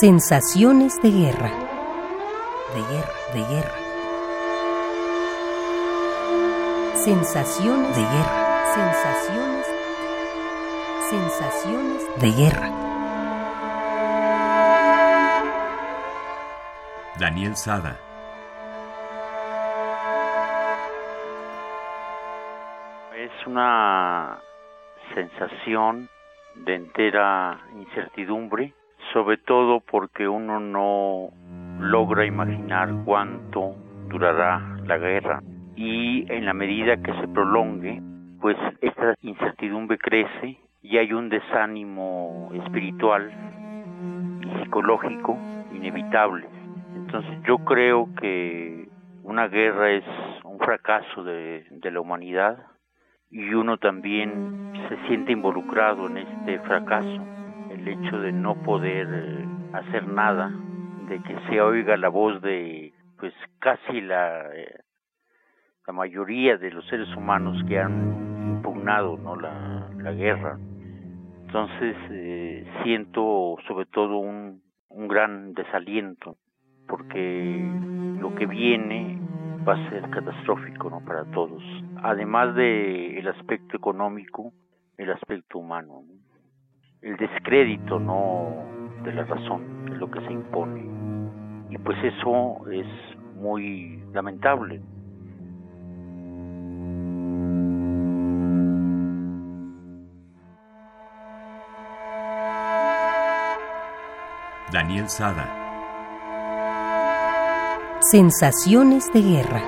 Sensaciones de guerra. De guerra, de guerra. Sensaciones de guerra. Sensaciones. Sensaciones de guerra. Daniel Sada. Es una sensación de entera incertidumbre, sobre todo porque uno no logra imaginar cuánto durará la guerra y en la medida que se prolongue, pues esta incertidumbre crece y hay un desánimo espiritual y psicológico inevitable. Entonces yo creo que una guerra es un fracaso de, de la humanidad y uno también se siente involucrado en este fracaso, el hecho de no poder eh, hacer nada, de que se oiga la voz de pues casi la, eh, la mayoría de los seres humanos que han impugnado ¿no? la, la guerra. Entonces eh, siento sobre todo un, un gran desaliento porque lo que viene va a ser catastrófico ¿no? para todos. Además de el aspecto económico, el aspecto humano, el descrédito no de la razón, de lo que se impone. Y pues eso es muy lamentable. Daniel Sada. Sensaciones de guerra.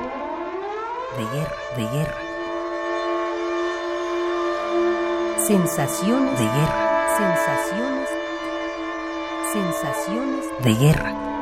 De guerra, de guerra. Sensaciones de guerra. Sensaciones. Sensaciones de guerra.